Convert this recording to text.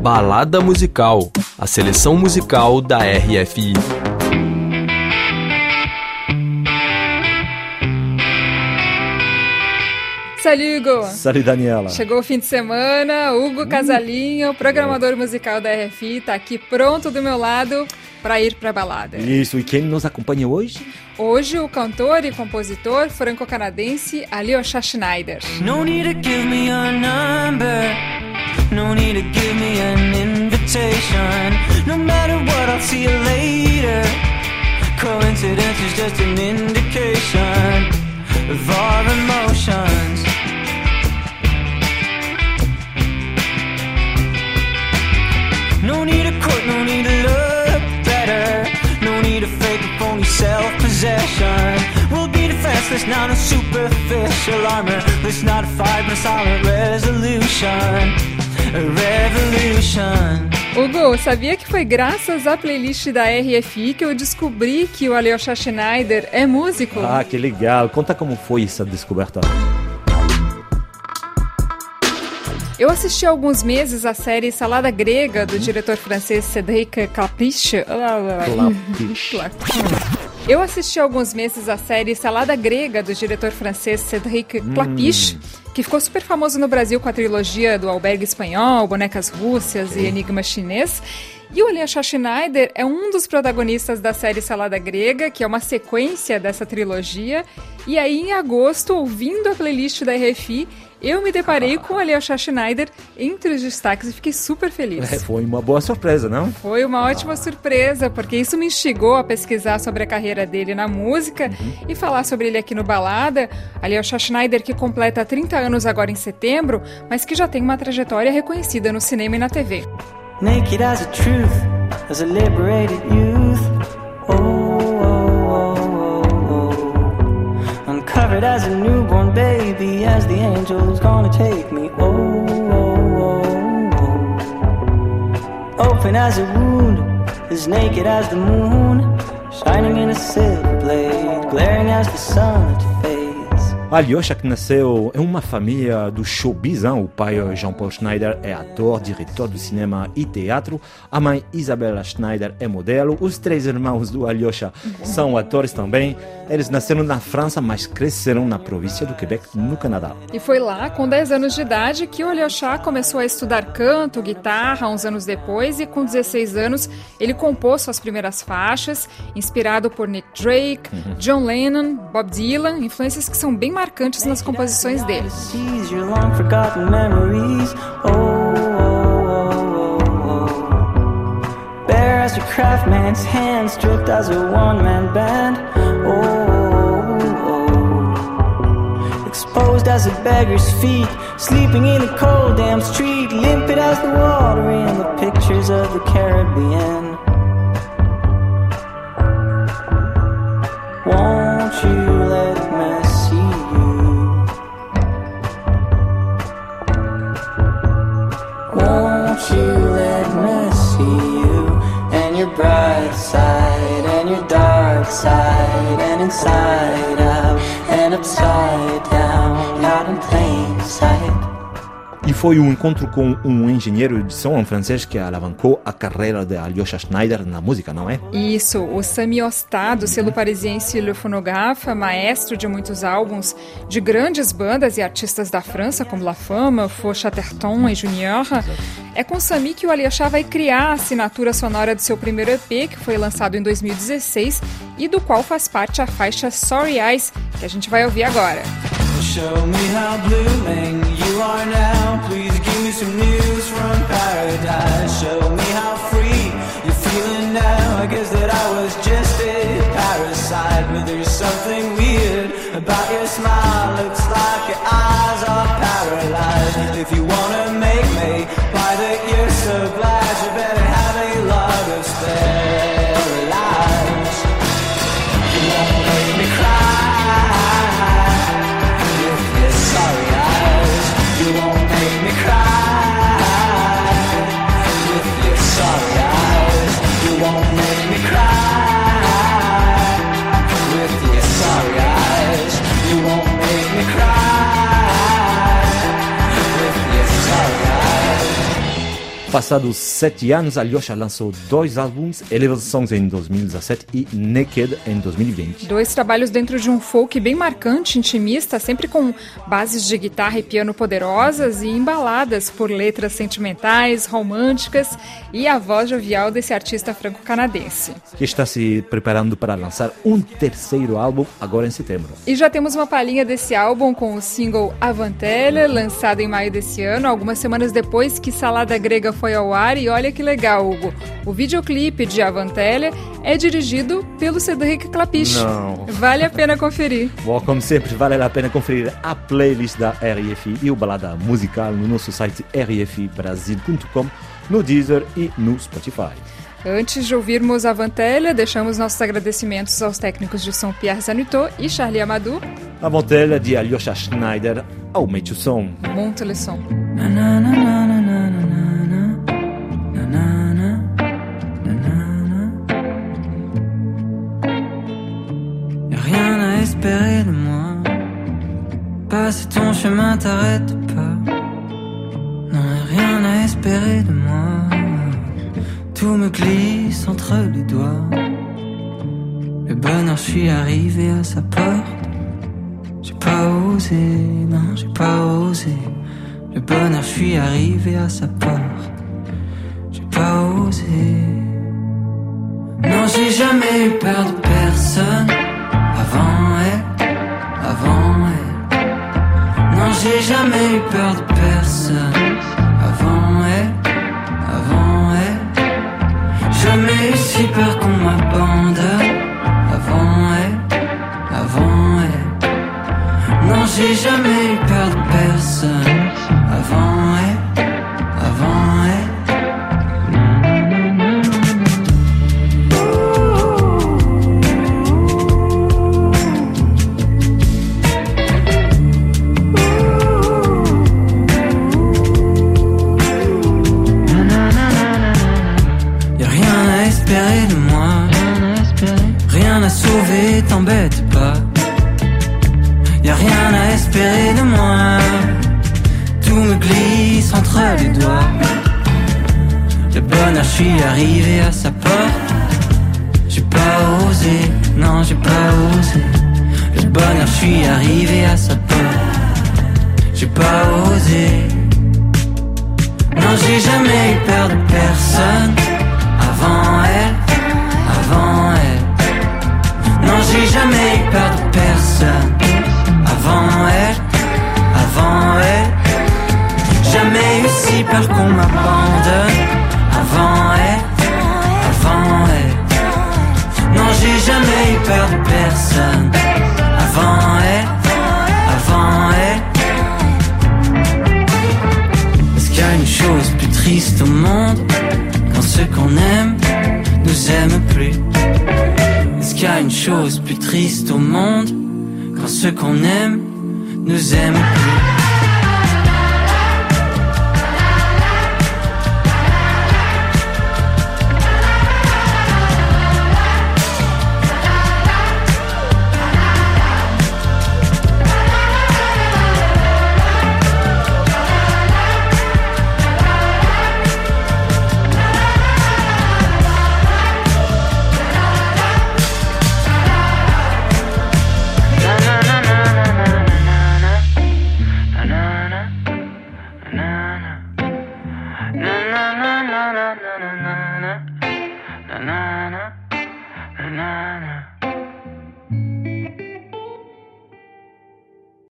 Balada Musical, a seleção musical da RFI. Salut Hugo! Salut Daniela! Chegou o fim de semana, Hugo Casalinho, programador musical da RFI, está aqui pronto do meu lado para ir para balada. Isso, e quem nos acompanha hoje? Hoje o cantor e compositor franco-canadense Alyosha Schneider. No No need to give me an invitation. No matter what, I'll see you later. Coincidence is just an indication of our emotions. No need to court, no need to look better. No need to fake a phony self-possession. We'll be defenseless, not a superficial armor. Let's not fight, but silent resolution. A revolution. Hugo, sabia que foi graças à playlist da RFI que eu descobri que o Alyosha Schneider é músico? Ah, que legal! Conta como foi essa descoberta. Eu assisti há alguns meses a série Salada Grega, do diretor francês Cédric Clapiche. Eu assisti há alguns meses a série Salada Grega, do diretor francês Cédric Clapiche, que ficou super famoso no Brasil com a trilogia do Albergue Espanhol, Bonecas Rússias e Enigma Chinês. E o Alyosha Schneider é um dos protagonistas da série Salada Grega, que é uma sequência dessa trilogia. E aí, em agosto, ouvindo a playlist da RFI, eu me deparei com o Alyosha Schneider entre os destaques e fiquei super feliz. É, foi uma boa surpresa, não? Foi uma ótima surpresa, porque isso me instigou a pesquisar sobre a carreira dele na música uhum. e falar sobre ele aqui no Balada. Alyosha Schneider, que completa 30 anos agora em setembro, mas que já tem uma trajetória reconhecida no cinema e na TV. Naked as a truth, as a liberated youth. Oh. As a newborn baby, as the angel's gonna take me. Oh, oh, oh, oh. Open as a wound, as naked as the moon. Shining in a silver blade, glaring as the sun that fades. Alyosha, que nasceu em uma família do showbiz, hein? o pai Jean-Paul Schneider é ator, diretor do cinema e teatro, a mãe Isabella Schneider é modelo, os três irmãos do Alyosha são atores também. Eles nasceram na França, mas cresceram na província do Quebec, no Canadá. E foi lá, com 10 anos de idade, que o Alyosha começou a estudar canto, guitarra, uns anos depois, e com 16 anos ele compôs suas primeiras faixas, inspirado por Nick Drake, uhum. John Lennon, Bob Dylan, influências que são bem marcantes nas composições dele. as a craftsman's hand, stripped as a one-man band. Oh, oh, exposed as a beggar's feet, sleeping in a cold damn street, limpid as the water in the pictures of the Caribbean. Won't you you let me see you and your bright side and your dark side and inside out and upside foi um encontro com um engenheiro de som francês que alavancou a carreira de Alyosha Schneider na música, não é? Isso, o Sami Ostad, do selo parisiense Le Phonographe, maestro de muitos álbuns de grandes bandas e artistas da França, como La Fama, Faux Chatterton e Junior. É com Sami que o Alyosha vai criar a assinatura sonora do seu primeiro EP, que foi lançado em 2016 e do qual faz parte a faixa Sorry Eyes, que a gente vai ouvir agora. Show me how blooming you are now. Please give me some news from paradise. Show me how free Passados sete anos, Alyosha lançou dois álbuns, Eleven Songs em 2017 e Naked em 2020. Dois trabalhos dentro de um folk bem marcante, intimista, sempre com bases de guitarra e piano poderosas e embaladas por letras sentimentais, românticas e a voz jovial desse artista franco-canadense. Que está se preparando para lançar um terceiro álbum agora em setembro. E já temos uma palhinha desse álbum com o single Avantelle, lançado em maio desse ano, algumas semanas depois que Salada Grega foi ao ar. E olha que legal, Hugo. O videoclipe de Avantélia é dirigido pelo Cedric Clapiche. Não. Vale a pena conferir. Bom, como sempre, vale a pena conferir a playlist da RFI e o balada musical no nosso site rfibrasil.com, no Deezer e no Spotify. Antes de ouvirmos a Vantélia, deixamos nossos agradecimentos aos técnicos de som Pierre Zanutot e Charlie Amadou. A Vantélia de Alyosha Schneider, aumente o som. Monte le son. Chemin, t'arrête pas. Y'a rien à espérer de moi. Tout me glisse entre les doigts. Le bonheur, je suis arrivé à sa porte. J'ai pas osé, non, j'ai pas osé. Le bonheur, je suis arrivé à sa porte. J'ai pas osé. Non, j'ai jamais eu peur de personne. Jamais eu peur de personne. Avant elle, avant elle. Jamais eu si peur qu'on m'abandonne. Avant elle, avant elle. Non, j'ai jamais eu peur de personne. Avant elle, Tout me glisse entre les doigts. Le bonheur, je suis arrivé à sa porte. J'ai pas osé, non, j'ai pas osé. Le bonheur, je suis arrivé à sa porte. J'ai pas osé. Non, j'ai jamais eu peur de personne. Avant elle, avant elle. Non, j'ai jamais Est-ce qu'il y a une chose plus triste au monde quand ceux qu'on aime nous aiment plus?